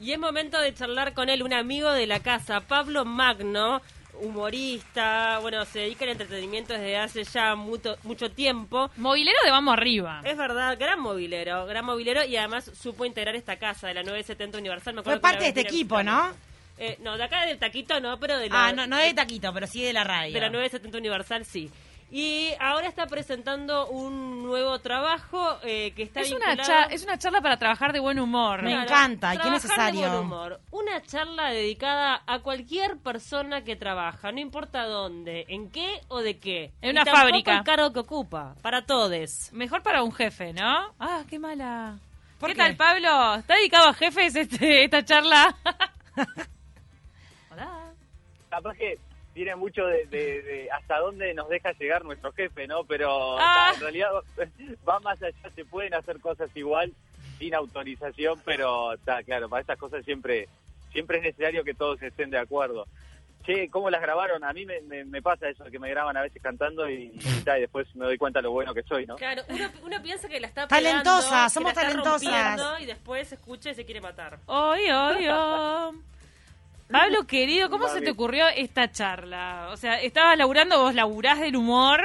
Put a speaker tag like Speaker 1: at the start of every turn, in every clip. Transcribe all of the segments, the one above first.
Speaker 1: Y es momento de charlar con él, un amigo de la casa, Pablo Magno, humorista, bueno, se dedica al entretenimiento desde hace ya mucho, mucho tiempo.
Speaker 2: Movilero de Vamos Arriba.
Speaker 1: Es verdad, gran movilero, gran movilero y además supo integrar esta casa de la 970 Universal. Me acuerdo
Speaker 3: Fue
Speaker 1: que
Speaker 3: parte de este equipo. ¿no?
Speaker 1: Eh, no, de acá del taquito no, pero de la,
Speaker 3: Ah, no, no de Taquito, pero sí de la radio.
Speaker 1: de la 970 Universal sí. Y ahora está presentando un nuevo trabajo eh, que está
Speaker 2: Es una,
Speaker 1: vinculado-
Speaker 2: cha- es una charla para trabajar de buen humor.
Speaker 3: Me
Speaker 1: Claro,
Speaker 3: encanta, y qué
Speaker 1: trabajar de
Speaker 3: necesario.
Speaker 1: buen humor. Una charla dedicada a cualquier persona que trabaja, no importa dónde, en qué o de qué.
Speaker 2: En
Speaker 1: Y
Speaker 2: una fábrica.
Speaker 1: el cargo que ocupa, para todos.
Speaker 2: Mejor para un jefe, ¿no? Ah, qué mala.
Speaker 3: ¿Por
Speaker 2: ¿Qué,
Speaker 3: qué?
Speaker 2: tal, Pablo? ¿Está dedicado a jefes este, esta charla? Hola.
Speaker 4: capaz que tiene mucho de, de- de hasta dónde nos deja llegar nuestro jefe, ¿no? Pero
Speaker 2: Ah.
Speaker 4: en realidad va más allá, se pueden hacer cosas igual sin autorización, pero está claro, para estas cosas siempre siempre es necesario que todos estén de acuerdo. Che, ¿cómo las grabaron? A mí me, me- me pasa eso, que me graban a veces cantando y, y ta, y después me doy cuenta lo bueno que soy, ¿no?
Speaker 1: Claro, uno, uno piensa que la está
Speaker 3: Talentosa,
Speaker 1: pegando, que
Speaker 3: somos
Speaker 1: la está
Speaker 3: talentosas.
Speaker 1: rompiendo, Y después escucha y se quiere matar.
Speaker 2: Oy, oy, oy. Pablo, querido, ¿cómo se te ocurrió esta charla? O sea, estabas laburando, vos laburás del humor,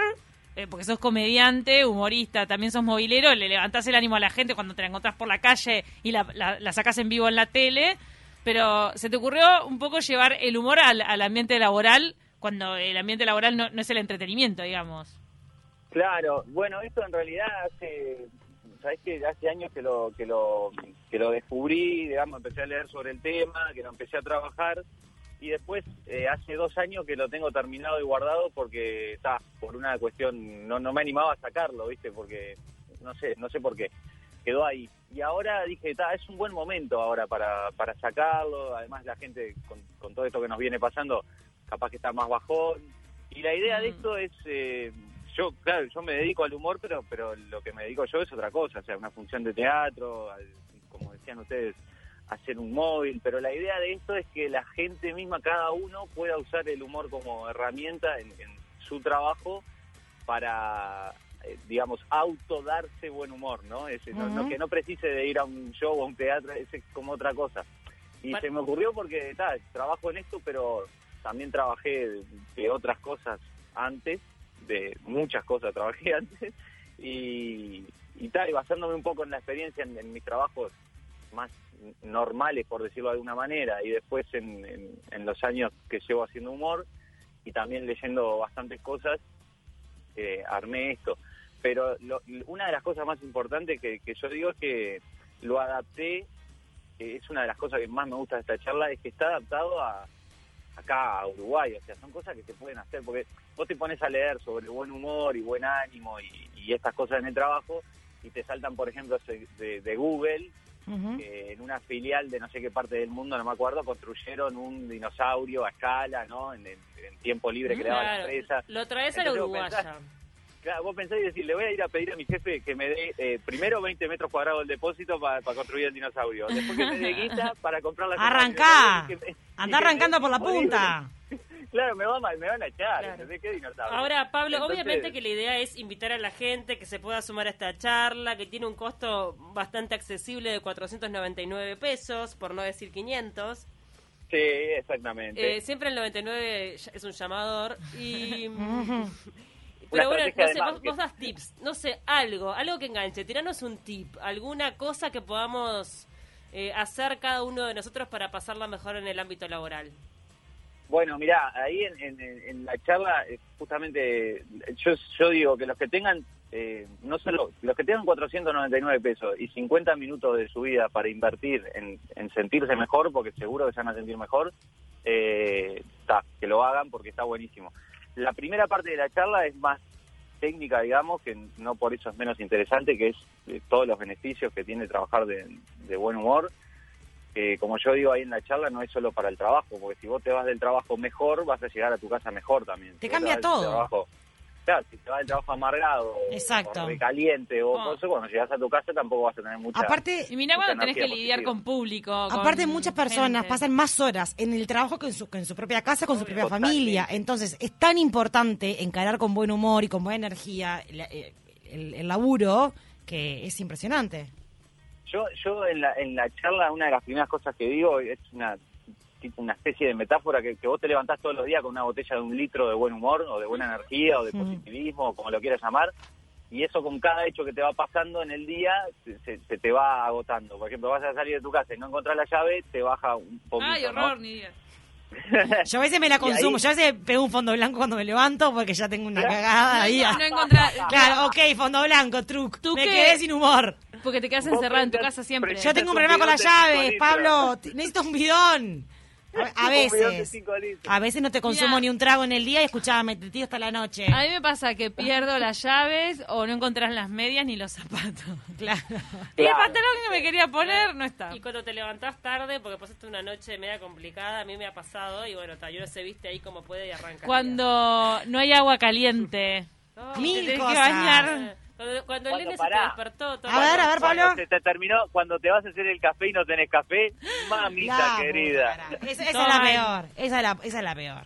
Speaker 2: eh, porque sos comediante, humorista, también sos movilero, le levantás el ánimo a la gente cuando te la encontrás por la calle y la, la, la sacás en vivo en la tele, pero se te ocurrió un poco llevar el humor al, al ambiente laboral cuando el ambiente laboral no, no es el entretenimiento, digamos.
Speaker 4: Claro, bueno, esto en realidad hace, sabes que hace años que lo que lo que lo descubrí, digamos, empecé a leer sobre el tema, que lo empecé a trabajar y después eh, hace dos años que lo tengo terminado y guardado porque está por una cuestión no no me animaba a sacarlo, viste, porque no sé no sé por qué. Quedó ahí. Y ahora dije está es un buen momento ahora para para sacarlo, además la gente con, con todo esto que nos viene pasando capaz que está más bajón. Y la idea de esto es eh, yo, claro, yo me dedico al humor, pero pero lo que me dedico yo es otra cosa, o sea, una función de teatro, al- como decían ustedes, hacer un móvil, pero la idea de esto es que la gente misma, cada uno, pueda usar el humor como herramienta en, en su trabajo para, eh, digamos, autodarse buen humor, ¿no? Es, no- no-
Speaker 3: Ujú.
Speaker 4: que no precise de ir a un show o a un teatro, es como otra cosa. Y se me ocurrió porque, ta, trabajo en esto, pero también trabajé de, de otras cosas antes, de muchas cosas trabajé antes, y, y tal, basándome un poco en la experiencia en, mis trabajos más normales, por decirlo de alguna manera, y después en, en- los años que llevo haciendo humor, y también leyendo bastantes cosas, eh, armé esto. Pero lo- una de las cosas más importantes que, yo digo es que lo adapté, es una de las cosas que más me gusta de esta charla, es que está adaptado a acá a Uruguay, o sea, son cosas que se pueden hacer, porque vos te pones a leer sobre buen humor y buen ánimo y, y estas cosas en el trabajo, y te saltan, por ejemplo, de, de Google, que en una filial de no sé qué parte del mundo, no me acuerdo, construyeron un dinosaurio a escala, ¿no? En, tiempo libre que le daba la empresa.
Speaker 1: lo traes a la uruguaya.
Speaker 4: Claro, vos pensás y decís, le voy a ir a pedir a mi jefe que me dé eh, primero 20 metros cuadrados del depósito para construir el dinosaurio, después que me dé guita para comprar la
Speaker 3: Arrancá.
Speaker 4: me- me-
Speaker 3: arrancando por la punta.
Speaker 4: Claro, me, va, mal- me van a echar,
Speaker 1: Claro.
Speaker 4: ¿entendés? ¿Qué dinosaurio?
Speaker 1: Ahora, Pablo,
Speaker 4: Entonces-
Speaker 1: obviamente que la idea es invitar a la gente que se pueda sumar a esta charla, que tiene un costo bastante accesible de 499 pesos, por no decir 500.
Speaker 4: Sí, exactamente.
Speaker 1: Eh, siempre el 99 ya- es un llamador. Y. Pero bueno, no sé, vos, vos das tips, no sé, algo, algo que enganche, tiranos un tip, alguna cosa que podamos eh, hacer cada uno de nosotros para pasarla mejor en el ámbito laboral.
Speaker 4: Bueno, mirá, ahí en, en- en la charla, eh, justamente, yo, yo digo que los que tengan, eh, no solo, los que tengan 499 pesos y 50 minutos de su vida para invertir en, en sentirse mejor, porque seguro que se van a sentir mejor, eh, ta, que lo hagan porque está buenísimo. La primera parte de la charla es más técnica, digamos, que no por eso es menos interesante, que es eh, todos los beneficios que tiene trabajar de, de buen humor que como yo digo ahí en la charla, no es solo para el trabajo, porque si vos te vas del trabajo mejor, vas a llegar a tu casa mejor también.
Speaker 3: Te
Speaker 4: Si
Speaker 3: cambia todo.
Speaker 4: trabajo- claro, si te vas del trabajo amargado,
Speaker 3: Exacto.
Speaker 4: o recaliente, o
Speaker 2: Oh.
Speaker 4: cosas, cuando llegas a tu casa tampoco vas a tener mucha...
Speaker 3: Aparte,
Speaker 2: Y mirá cuando tenés que lidiar
Speaker 4: positiva.
Speaker 2: con público. con
Speaker 3: Aparte, muchas personas
Speaker 2: gente.
Speaker 3: pasan más horas en el trabajo que en su, que en su propia casa, con su propia familia. Entonces, es tan importante encarar con buen humor y con buena energía el, el- el laburo que es impresionante.
Speaker 4: Yo, yo en la, en la charla, una de las primeras cosas que digo es una tipo una especie de metáfora que, que vos te levantás todos los días con una botella de un litro de buen humor o de buena energía o de positivismo o como lo quieras llamar y eso con cada hecho que te va pasando en el día se, se- se te va agotando. Por ejemplo, vas a salir de tu casa y no encontrás la llave, te baja un poquito,
Speaker 2: Ay,
Speaker 4: ¿no?
Speaker 2: horror, ni idea.
Speaker 3: Yo a veces me la consumo,
Speaker 4: ahí-
Speaker 3: yo a veces pego un fondo blanco cuando me levanto porque ya tengo una cagada ahí.
Speaker 2: No encontrar...
Speaker 3: Claro, ok, fondo blanco, truc.
Speaker 2: ¿Tú
Speaker 3: me
Speaker 2: qué?
Speaker 3: quedé sin humor.
Speaker 2: Porque te quedas encerrada en tu casa siempre.
Speaker 3: Yo tengo un problema con las llaves. Pablo. Necesito un bidón. A, veces. A veces no te consumo
Speaker 2: Mirá.
Speaker 3: ni un trago en el día y escuchame, te tiro hasta la noche.
Speaker 2: A mí me pasa que pierdo las llaves o no encontrás las medias ni los zapatos.
Speaker 3: Claro.
Speaker 2: Y el pantalón que me quería poner no está.
Speaker 1: Y cuando te levantás tarde, porque pasaste una noche media complicada, a mí me ha pasado, y bueno, ta, y uno se viste ahí como puede y arranca.
Speaker 2: Cuando no hay agua caliente.
Speaker 1: No,
Speaker 3: Mil
Speaker 2: te tenés que
Speaker 3: cosas.
Speaker 2: bañar.
Speaker 1: Cuando, cuando el
Speaker 4: Cuando
Speaker 1: nene se te despertó, todo
Speaker 3: A ver, a ver,
Speaker 4: Cuando
Speaker 3: Pablo.
Speaker 4: se te terminó, cuando te vas a hacer el café y no tenés café, mamita
Speaker 3: La
Speaker 4: querida.
Speaker 3: Esa, esa es la peor. Esa es la, esa es la peor.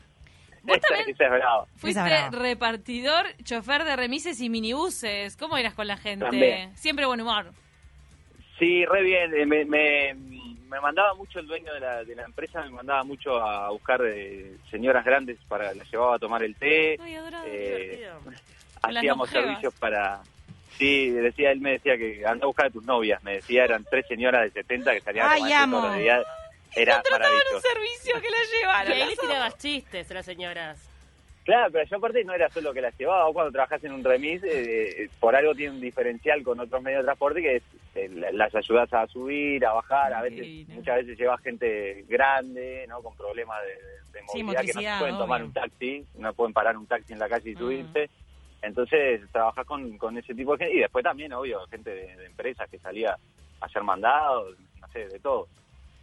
Speaker 2: ¿Vos
Speaker 4: Esa,
Speaker 2: también?
Speaker 4: esa es brava.
Speaker 2: Fuiste repartidor, chofer de remises y minibuses. ¿Cómo eras con la gente?
Speaker 4: También.
Speaker 2: Siempre buen humor.
Speaker 4: Sí, re bien. Eh, Me, me, me mandaba mucho el dueño de la, de la empresa, me mandaba mucho a buscar eh, señoras grandes para, las llevaba a tomar el té.
Speaker 2: Ay, adorable.
Speaker 4: Eh, hacíamos servicios para... Sí, decía, él me decía que anda a buscar a tus novias, me decía, eran tres señoras de 70 que salían a
Speaker 3: Ay,
Speaker 4: tomar
Speaker 3: amo.
Speaker 4: todos los días. Era
Speaker 2: Contrataban un servicio que la
Speaker 1: Y
Speaker 2: llevaron.
Speaker 1: ahí le tirabas chistes a las señoras.
Speaker 4: Claro, pero yo aparte no era solo que las llevaba, vos cuando trabajás en un remis, eh, eh, por algo tiene un diferencial con otros medios de transporte que es eh, la- las ayudas a subir, a bajar, a veces,
Speaker 2: Divino.
Speaker 4: muchas veces lleva gente grande, ¿no? Con problemas de, de
Speaker 3: Sí,
Speaker 4: movilidad que no pueden tomar
Speaker 3: obvio.
Speaker 4: un taxi, no pueden parar un taxi en la calle y
Speaker 2: Mm.
Speaker 4: subirse. Entonces trabajás con, con ese tipo de gente y después también, obvio, gente de, de empresas que salía a hacer mandados, no sé, de todo.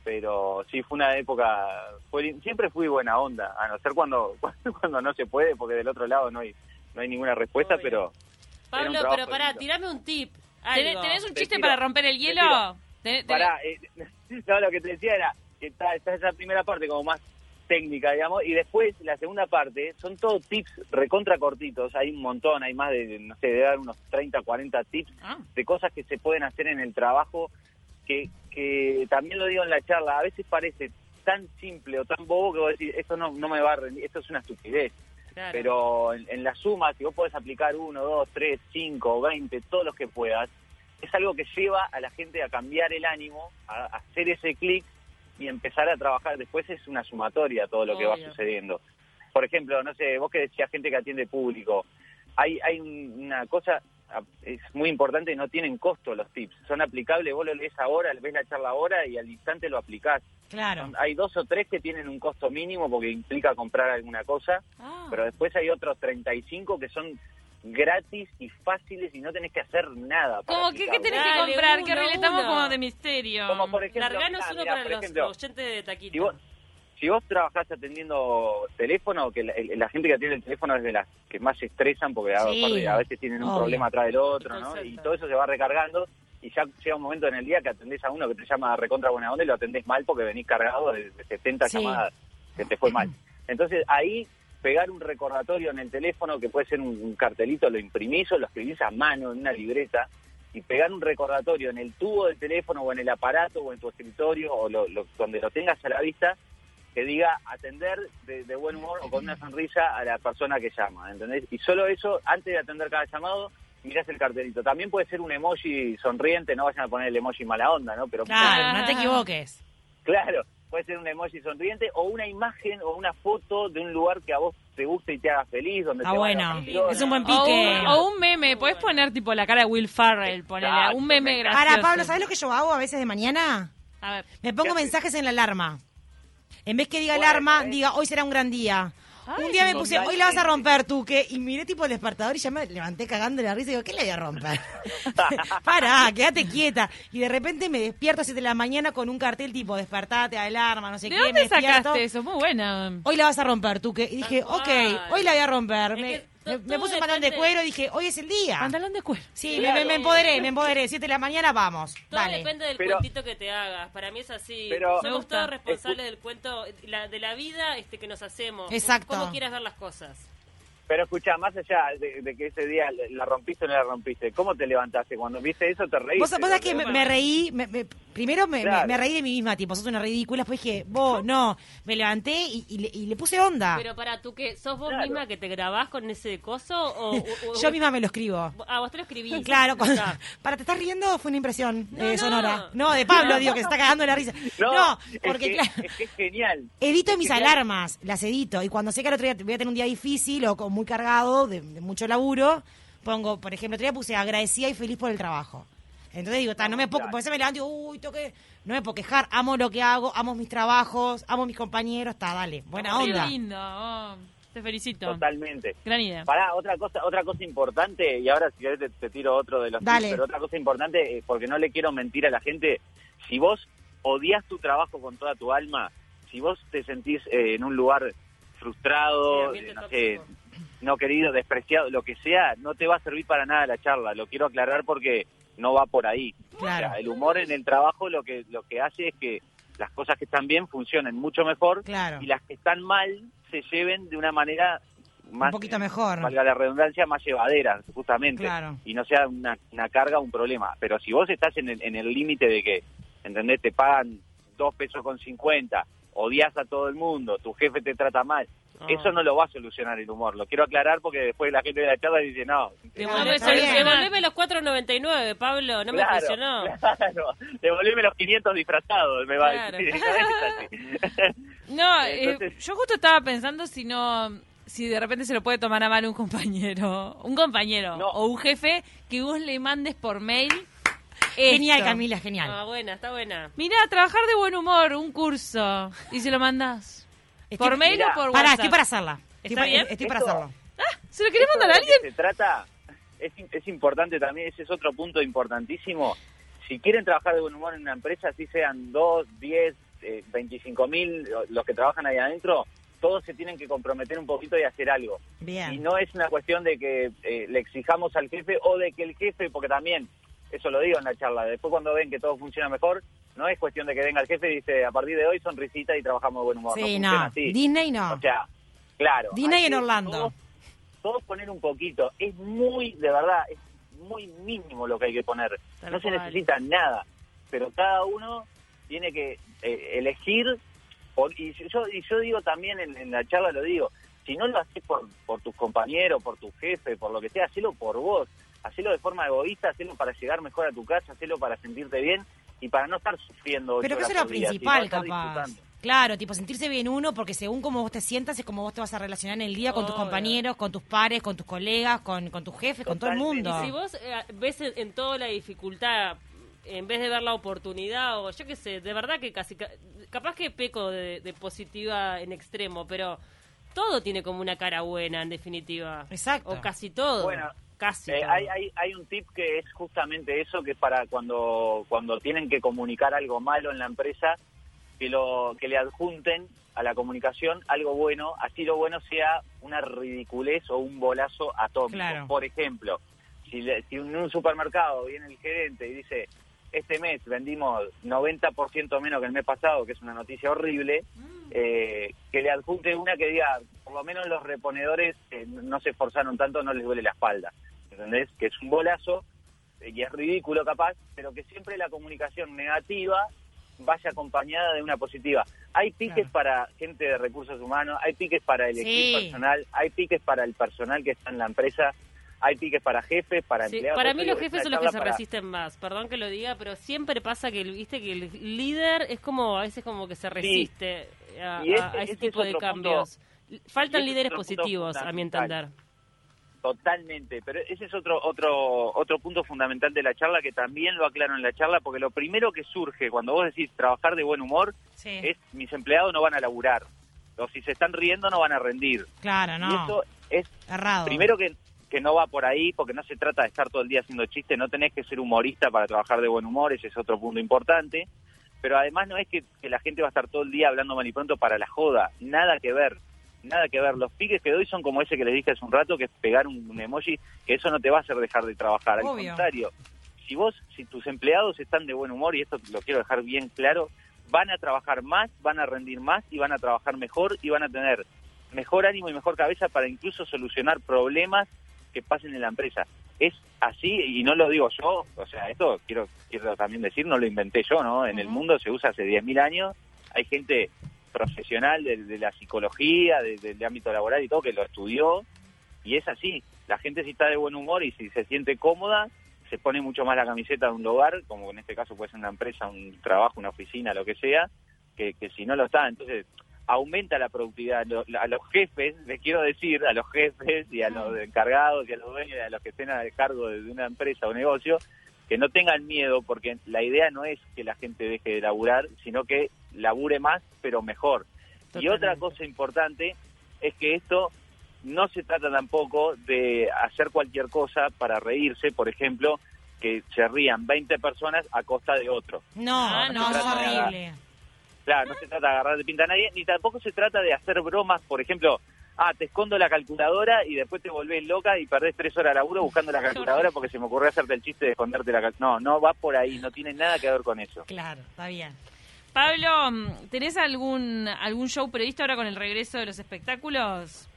Speaker 4: Pero sí, fue una época, fue, siempre fui buena onda, a no ser cuando, cuando no se puede, porque del otro lado no hay, no hay ninguna respuesta,
Speaker 1: Obvio.
Speaker 4: pero...
Speaker 1: Pablo, pero pará,
Speaker 4: lindo.
Speaker 1: tirame un tip.
Speaker 2: ¿Tenés, tenés un
Speaker 4: Te
Speaker 2: chiste
Speaker 4: tiro,
Speaker 2: para romper el
Speaker 4: te
Speaker 2: hielo? Tenés- tenés-
Speaker 4: Pará, eh, no, lo que te decía era que está, está esa primera parte como más técnica, digamos, y después la segunda parte son todos tips recontra cortitos, hay un montón, hay más de, no sé, debe haber unos 30, 40 tips
Speaker 2: Ah.
Speaker 4: de cosas que se pueden hacer en el trabajo que, que también lo digo en la charla, a veces parece tan simple o tan bobo que vos decís, esto no, no me va a rendir, esto es una estupidez.
Speaker 1: Claro.
Speaker 4: Pero en, en la suma, si vos podés aplicar uno, dos, tres, cinco, veinte, todos los que puedas, es algo que lleva a la gente a cambiar el ánimo, a, a hacer ese clic y empezar a trabajar. Después es una sumatoria todo lo que va sucediendo. Por ejemplo, no sé, vos que decías gente que atiende público, hay, hay un- una cosa, es muy importante, no tienen costo los tips, son aplicables, vos lo lees ahora, ves la charla ahora y al instante lo aplicás.
Speaker 3: Claro.
Speaker 4: Son- hay dos o tres que tienen un costo mínimo porque implica comprar alguna cosa,
Speaker 2: Ah.
Speaker 4: pero después hay otros 35 que son gratis y fáciles y no tenés que hacer nada. para
Speaker 2: ¿Cómo que qué
Speaker 4: aplicarlo.
Speaker 2: tenés que comprar?
Speaker 1: uno,
Speaker 2: que reletamos
Speaker 1: uno.
Speaker 2: como de misterio.
Speaker 4: Como por ejemplo,
Speaker 1: Larganos
Speaker 4: ah,
Speaker 1: uno
Speaker 4: mirá,
Speaker 1: para
Speaker 4: por
Speaker 1: los
Speaker 4: ejemplo,
Speaker 1: oyentes de Taquito.
Speaker 4: si vos, si vos trabajás atendiendo teléfono, que la, la gente que atiende el teléfono es de las que más se estresan porque a,
Speaker 3: Sí,
Speaker 4: a veces tienen un
Speaker 3: obvio.
Speaker 4: problema atrás del otro, ¿no? Y todo eso se va recargando y ya llega un momento en el día que atendés a uno que te llama recontra buena onda y lo atendés mal porque venís cargado de, de 70
Speaker 3: Sí.
Speaker 4: llamadas que te fue mal. Entonces ahí pegar un recordatorio en el teléfono que puede ser un, cartelito, lo imprimís o lo escribís a mano en una libreta y pegar un recordatorio en el tubo del teléfono o en el aparato o en tu escritorio o lo- lo- donde lo tengas a la vista que diga atender de, de buen humor o con una sonrisa a la persona que llama, ¿entendés? Y solo eso, antes de atender cada llamado, mirás el cartelito. También puede ser un emoji sonriente, no vayan a poner el emoji mala onda, ¿no? Pero
Speaker 3: Claro, no te equivoques.
Speaker 4: Claro, puede ser un emoji sonriente o una imagen o una foto de un lugar que a vos te guste y te haga feliz, donde te vayan
Speaker 3: bueno. Es un buen
Speaker 2: O
Speaker 3: pique.
Speaker 2: un, o un meme, podés poner tipo la cara de Will Ferrell, ponele, un meme gracioso.
Speaker 3: Ahora, Pablo, ¿sabes lo que yo hago a veces de mañana?
Speaker 2: A ver.
Speaker 3: Me pongo mensajes en la alarma. En vez que diga
Speaker 4: Bueno,
Speaker 3: alarma,
Speaker 4: ¿eh?
Speaker 3: diga hoy será un gran día.
Speaker 2: Ay,
Speaker 3: un día me puse, hoy la vas a romper tú, que y miré tipo el despertador y ya me levanté cagando de la risa y digo, ¿qué le voy a romper? Pará, quédate quieta. Y de repente me despierto a 7 de la mañana con un cartel tipo, despertate, alarma, no sé
Speaker 2: ¿De
Speaker 3: qué. me
Speaker 2: dónde
Speaker 3: despierto.
Speaker 2: sacaste eso? Muy buena.
Speaker 3: Hoy la vas a romper, tú que. Y dije, ok, hoy la voy a romper. Me, me- puse un pantalón de cuero y dije, hoy es el día.
Speaker 2: Pantalón de cuero.
Speaker 3: Sí,
Speaker 4: Claro.
Speaker 3: me, me empoderé, me empoderé. 7 de la mañana, vamos.
Speaker 1: Todo
Speaker 3: Dale.
Speaker 1: depende del
Speaker 4: Pero-
Speaker 1: cuentito que te hagas. Para mí es así.
Speaker 4: Pero-
Speaker 2: Me
Speaker 1: Somos
Speaker 2: gusta.
Speaker 1: todos responsables del cuento, la- de la vida este que nos hacemos.
Speaker 3: Exacto.
Speaker 1: Cómo quieras ver las cosas.
Speaker 4: Pero escucha, más allá de, de que ese día la rompiste o no la rompiste, ¿cómo te levantaste? Cuando viste eso te reíste.
Speaker 3: Vos, vos sabés que me, me reí, me- me- primero me,
Speaker 4: Claro.
Speaker 3: me- me reí de mí misma, tipo, sos una ridícula, después dije, vos, no, me levanté y, y le, y le puse onda.
Speaker 1: Pero para tú que sos vos
Speaker 4: Claro.
Speaker 1: misma que te grabás con ese coso o, o- o-
Speaker 3: Yo misma me lo escribo.
Speaker 1: Ah, vos te lo escribís.
Speaker 3: Claro, cuando- para te estás riendo fue una impresión
Speaker 1: No,
Speaker 3: eh,
Speaker 1: no.
Speaker 3: sonora. No, de Pablo, digo, que se está cagando la risa.
Speaker 4: No,
Speaker 3: No,
Speaker 4: es
Speaker 3: porque
Speaker 4: que-
Speaker 3: claro,
Speaker 4: es que es genial.
Speaker 3: edito
Speaker 4: Es
Speaker 3: mis
Speaker 4: genial.
Speaker 3: alarmas, las edito. Y cuando sé que el otro día voy a tener un día difícil o con- muy cargado de, de mucho laburo, pongo, por ejemplo, el otro día puse agradecida y feliz por el trabajo. Entonces digo, no me puedo, porque veces me levanto y digo, uy, tengo que, no me puedo quejar, amo lo que hago, amo mis trabajos, amo mis compañeros, está, dale, buena
Speaker 2: Qué
Speaker 3: onda.
Speaker 2: lindo. oh, te felicito.
Speaker 4: Totalmente.
Speaker 2: Gran idea.
Speaker 4: Pará, otra cosa, otra cosa importante, y ahora si querés te, te tiro otro de los
Speaker 3: Dale.
Speaker 4: tips, pero otra cosa importante, eh, porque no le quiero mentir a la gente, si vos odias tu trabajo con toda tu alma, si vos te sentís eh, en un lugar frustrado,
Speaker 1: Sí,
Speaker 4: eh, no sé, no querido, despreciado, lo que sea, no te va a servir para nada la charla, lo quiero aclarar porque no va por ahí.
Speaker 3: Claro.
Speaker 4: O sea, el humor en el trabajo lo que, lo que hace es que las cosas que están bien funcionen mucho mejor
Speaker 3: Claro.
Speaker 4: y las que están mal se lleven de una manera más,
Speaker 3: un poquito mejor.
Speaker 4: valga la redundancia, más llevadera, justamente,
Speaker 3: Claro.
Speaker 4: y no sea una, una carga o un problema. Pero si vos estás en el en el límite de que, ¿entendés? Te pagan dos pesos con cincuenta, odias a todo el mundo, tu jefe te trata mal,
Speaker 1: Ah.
Speaker 4: eso no lo va a solucionar el humor. Lo quiero aclarar porque después la gente de la charla dice, no,
Speaker 3: bien.
Speaker 1: Devolveme los 4.99, Pablo, no me funcionó.
Speaker 4: Claro, devolveme los 500 disfrazados, me va
Speaker 1: Claro.
Speaker 4: a decir.
Speaker 2: No, eh,
Speaker 4: Entonces-
Speaker 2: yo justo estaba pensando si no, si de repente se lo puede tomar a mal un compañero, un compañero
Speaker 4: No.
Speaker 2: o un jefe que vos le mandes por mail.
Speaker 3: Genial,
Speaker 2: esto.
Speaker 3: Camila, genial.
Speaker 1: Ah, buena, está buena.
Speaker 2: Mirá, trabajar de buen humor, un curso, y se lo mandás.
Speaker 3: Estoy-
Speaker 2: ¿Por mail o por
Speaker 3: Pará,
Speaker 2: WhatsApp?
Speaker 3: estoy para hacerla. Estoy
Speaker 2: ¿Está
Speaker 3: pa-
Speaker 2: bien?
Speaker 3: Estoy para
Speaker 4: Esto-
Speaker 3: hacerlo.
Speaker 2: ¿Se lo querés mandar a alguien?
Speaker 4: Se trata, es, es importante también, ese es otro punto importantísimo. Si quieren trabajar de buen humor en una empresa, así sean 2, 10, eh, 25 mil, los que trabajan ahí adentro, todos se tienen que comprometer un poquito y hacer algo. Y
Speaker 3: Bien.
Speaker 4: no es una cuestión de que eh, le exijamos al jefe o de que el jefe, porque también, eso lo digo en la charla, después cuando ven que todo funciona mejor, no es cuestión de que venga el jefe y dice, a partir de hoy sonrisita y trabajamos de buen humor.
Speaker 3: Sí, no. Disney no.
Speaker 4: O sea, claro.
Speaker 3: Disney en Orlando.
Speaker 4: Todos, todos poner un poquito. Es muy, de verdad, es muy mínimo lo que hay que poner.
Speaker 1: Tal
Speaker 4: no se necesita nada. Pero cada uno tiene que eh, elegir. por- y yo, y yo digo también en, en la charla, lo digo, si no lo haces por, por tus compañeros, por tu jefe, por lo que sea, hacelo por vos. Hacelo de forma egoísta, hacelo para llegar mejor a tu casa, hacelo para sentirte bien y para no estar sufriendo.
Speaker 3: Pero que eso es lo principal, capaz. Claro, tipo sentirse bien uno, porque según cómo vos te sientas es como vos te vas a relacionar en el día con tus compañeros, con tus pares, con tus colegas, con, con tus jefes, con todo el mundo.
Speaker 1: Y si vos eh, ves en, en toda la dificultad, en vez de ver la oportunidad, o yo qué sé, de verdad que casi, ca- capaz que peco de, de positiva en extremo, pero todo tiene como una cara buena, en definitiva.
Speaker 3: Exacto.
Speaker 1: O casi todo.
Speaker 4: Bueno,
Speaker 1: casi.
Speaker 4: Eh, hay, hay, hay un tip que es justamente eso, que es para cuando, cuando tienen que comunicar algo malo en la empresa, que, lo, que le adjunten a la comunicación algo bueno, así lo bueno sea una ridiculez o un bolazo atómico.
Speaker 3: Claro.
Speaker 4: Por ejemplo, si, le- si en un supermercado viene el gerente y dice, este mes vendimos 90% menos que el mes pasado, que es una noticia horrible, eh, que le adjunte una que diga, por lo menos los reponedores eh, no se esforzaron tanto, no les duele la espalda. ¿Entendés? Que es un bolazo y es ridículo capaz, pero que siempre la comunicación negativa vaya acompañada de una positiva. Hay piques
Speaker 3: Claro.
Speaker 4: para gente de recursos humanos, hay piques para el
Speaker 3: Sí.
Speaker 4: equipo personal, hay piques para el personal que está en la empresa, hay piques para jefes, para
Speaker 1: Sí,
Speaker 4: empleados.
Speaker 1: para mí los jefes son los que se
Speaker 4: para-
Speaker 1: resisten más, perdón que lo diga, pero siempre pasa que viste que el líder es como a veces como que se resiste a,
Speaker 4: ese-
Speaker 1: a- ese
Speaker 4: ese es
Speaker 1: tipo de
Speaker 4: punto-
Speaker 1: cambios. Faltan líderes positivos, a mi entender.
Speaker 4: Totalmente, pero ese es otro otro otro punto fundamental de la charla que también lo aclaro en la charla porque lo primero que surge cuando vos decís trabajar de buen humor
Speaker 3: Sí.
Speaker 4: es mis empleados no van a laburar o si se están riendo no van a rendir
Speaker 3: Claro,
Speaker 4: y
Speaker 3: no.
Speaker 4: eso es
Speaker 3: Errado.
Speaker 4: primero que que no va por ahí porque no se trata de estar todo el día haciendo chistes no tenés que ser humorista para trabajar de buen humor ese es otro punto importante pero además no es que, que la gente va a estar todo el día hablando mal y pronto para la joda nada que ver nada que ver. Los piques que doy son como ese que les dije hace un rato, que es pegar un, un emoji, que eso no te va a hacer dejar de trabajar. Al
Speaker 3: Obvio.
Speaker 4: contrario, si vos, si tus empleados están de buen humor, y esto lo quiero dejar bien claro, van a trabajar más, van a rendir más y van a trabajar mejor y van a tener mejor ánimo y mejor cabeza para incluso solucionar problemas que pasen en la empresa. Es así y no lo digo yo, o sea, esto quiero quiero también decir, no lo inventé yo, ¿no? En el mundo se usa hace 10.000 años, hay gente profesional de, de la psicología, de- del ámbito laboral y todo que lo estudió y es así. La gente si está de buen humor y si se siente cómoda, se pone mucho más la camiseta de un lugar, como en este caso puede ser una empresa, un trabajo, una oficina, lo que sea, que, que si no lo está. Entonces, aumenta la productividad. Lo- A los jefes, les quiero decir, a los jefes y a los encargados y a los dueños y a los que estén a cargo de una empresa o negocio, que no tengan miedo, porque la idea no es que la gente deje de laburar, sino que labure más, pero mejor. Y otra cosa importante es que esto no se trata tampoco de hacer cualquier cosa para reírse, por ejemplo, que se rían 20 personas a costa de otro.
Speaker 3: No,
Speaker 2: Ah,
Speaker 3: no,
Speaker 2: no,
Speaker 3: es horrible.
Speaker 4: Claro, no se trata de agarrar de pinta a nadie, ni tampoco se trata de hacer bromas, por ejemplo, ah, te escondo la calculadora y después te volvés loca y perdés tres horas de laburo buscando la calculadora porque se me ocurrió hacerte el chiste de esconderte la calculadora. No, no va por ahí, no tiene nada que ver con eso.
Speaker 3: Claro, está bien.
Speaker 2: Pablo, mm, ¿tenés algún algún show previsto ahora con el regreso de los espectáculos?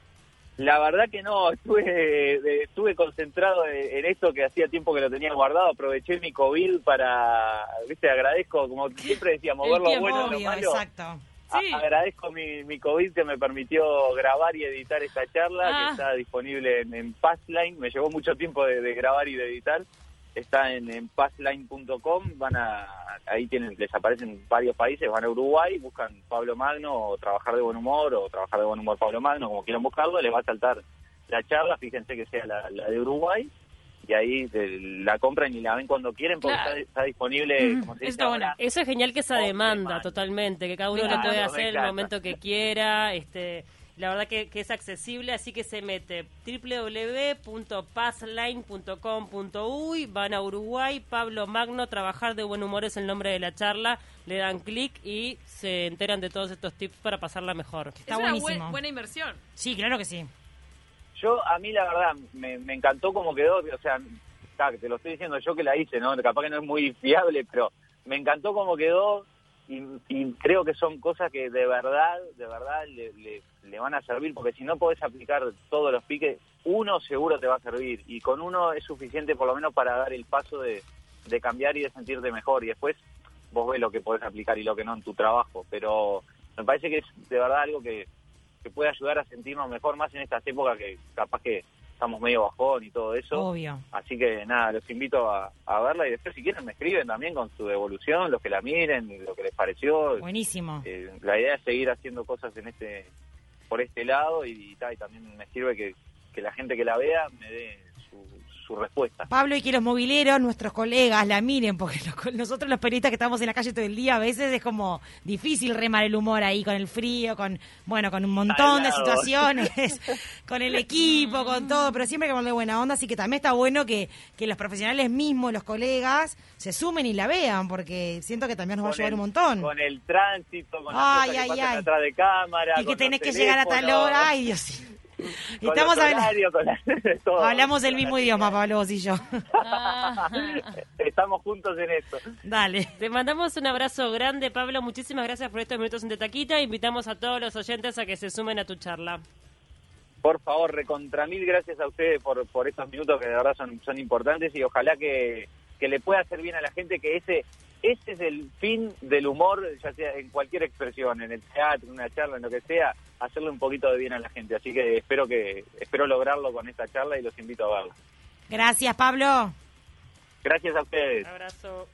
Speaker 4: La verdad que no, estuve, estuve concentrado en esto que hacía tiempo que lo tenía guardado, aproveché mi COVID para, viste, agradezco, como siempre decíamos, ver lo bueno y lo
Speaker 3: Obvio,
Speaker 4: malo.
Speaker 3: exacto.
Speaker 2: Sí.
Speaker 4: agradezco mi, mi COVID que me permitió grabar y editar esta charla,
Speaker 2: Ah.
Speaker 4: que está disponible en, en Passline. Me llevó mucho tiempo de, de grabar y de editar. Está en, en passline.com. Van a, ahí tienen, les aparecen varios países. Van a Uruguay, buscan Pablo Magno o Trabajar de Buen Humor o Trabajar de Buen Humor Pablo Magno, como quieran buscarlo. Les va a saltar la charla. Fíjense que sea la, la de Uruguay. Y ahí la compran y la ven cuando quieren porque
Speaker 2: Claro.
Speaker 4: está, está disponible,
Speaker 2: Ujú,
Speaker 4: como se dice ahora,
Speaker 1: Eso es genial que esa demanda
Speaker 4: man.
Speaker 1: totalmente, que cada uno
Speaker 2: Claro,
Speaker 1: lo puede hacer en el momento que quiera. Este, la verdad que, que es accesible, así que se mete www.passline.com.uy, van a Uruguay, Pablo Magno, trabajar de buen humor es el nombre de la charla, le dan clic y se enteran de todos estos tips para pasarla mejor.
Speaker 3: Está
Speaker 2: es una
Speaker 3: buenísimo.
Speaker 2: buen- buena inversión.
Speaker 3: Sí, claro que sí.
Speaker 4: Yo, a mí la verdad, me, me encantó cómo quedó, o sea, te lo estoy diciendo yo que la hice, ¿no? Capaz que no es muy fiable, pero me encantó cómo quedó y, y creo que son cosas que de verdad, de verdad le, le- le van a servir, porque si no podés aplicar todos los piques, uno seguro te va a servir y con uno es suficiente por lo menos para dar el paso de, cambiar y de sentirte mejor y después vos ves lo que podés aplicar y lo que no en tu trabajo, pero me parece que es de verdad algo que puede ayudar a sentirnos mejor más en estas épocas que capaz que estamos medio bajón y todo eso.
Speaker 3: Obvio.
Speaker 4: Así que nada, los invito a, a verla y después si quieren me escriben también con su devolución, los que la miren, lo que les pareció.
Speaker 3: Buenísimo.
Speaker 4: Eh, la idea es seguir haciendo cosas en este por este lado y, y ta, y también me sirve que, que la gente que la vea me dé su, su respuesta.
Speaker 3: Pablo y que los mobileros, nuestros colegas, la miren, porque nosotros los periodistas que estamos en la calle todo el día, a veces es como difícil remar el humor ahí con el frío, con bueno, con un montón de situaciones, con el equipo, con todo, pero siempre que ponerle buena onda, así que también está bueno que, que los profesionales mismos, los colegas, se sumen y la vean, porque siento que también nos va a ayudar
Speaker 4: el-
Speaker 3: un montón.
Speaker 4: Con el tránsito, con
Speaker 3: Ay,
Speaker 4: las cosas que
Speaker 3: ay,
Speaker 4: pasan
Speaker 3: ay.
Speaker 4: atrás de cámara.
Speaker 3: Y que tenés que llegar a tal hora, ay Dios. Estamos hablando, hablamos el mismo idioma, Pablo, vos y yo.
Speaker 4: Estamos juntos en esto.
Speaker 3: Dale.
Speaker 1: Te mandamos un abrazo grande, Pablo. Muchísimas gracias por estos minutos en De Taquita. Invitamos a todos los oyentes a que se sumen a tu charla.
Speaker 4: Por favor, recontra mil gracias a ustedes por, por estos minutos que de verdad son, son importantes y ojalá que, que le pueda hacer bien a la gente que ese ese es el fin del humor, ya sea en cualquier expresión, en el teatro, en una charla, en lo que sea, hacerle un poquito de bien a la gente. Así que espero que espero lograrlo con esta charla y los invito a verla.
Speaker 3: Gracias, Pablo.
Speaker 4: Gracias a ustedes.
Speaker 1: Abrazo.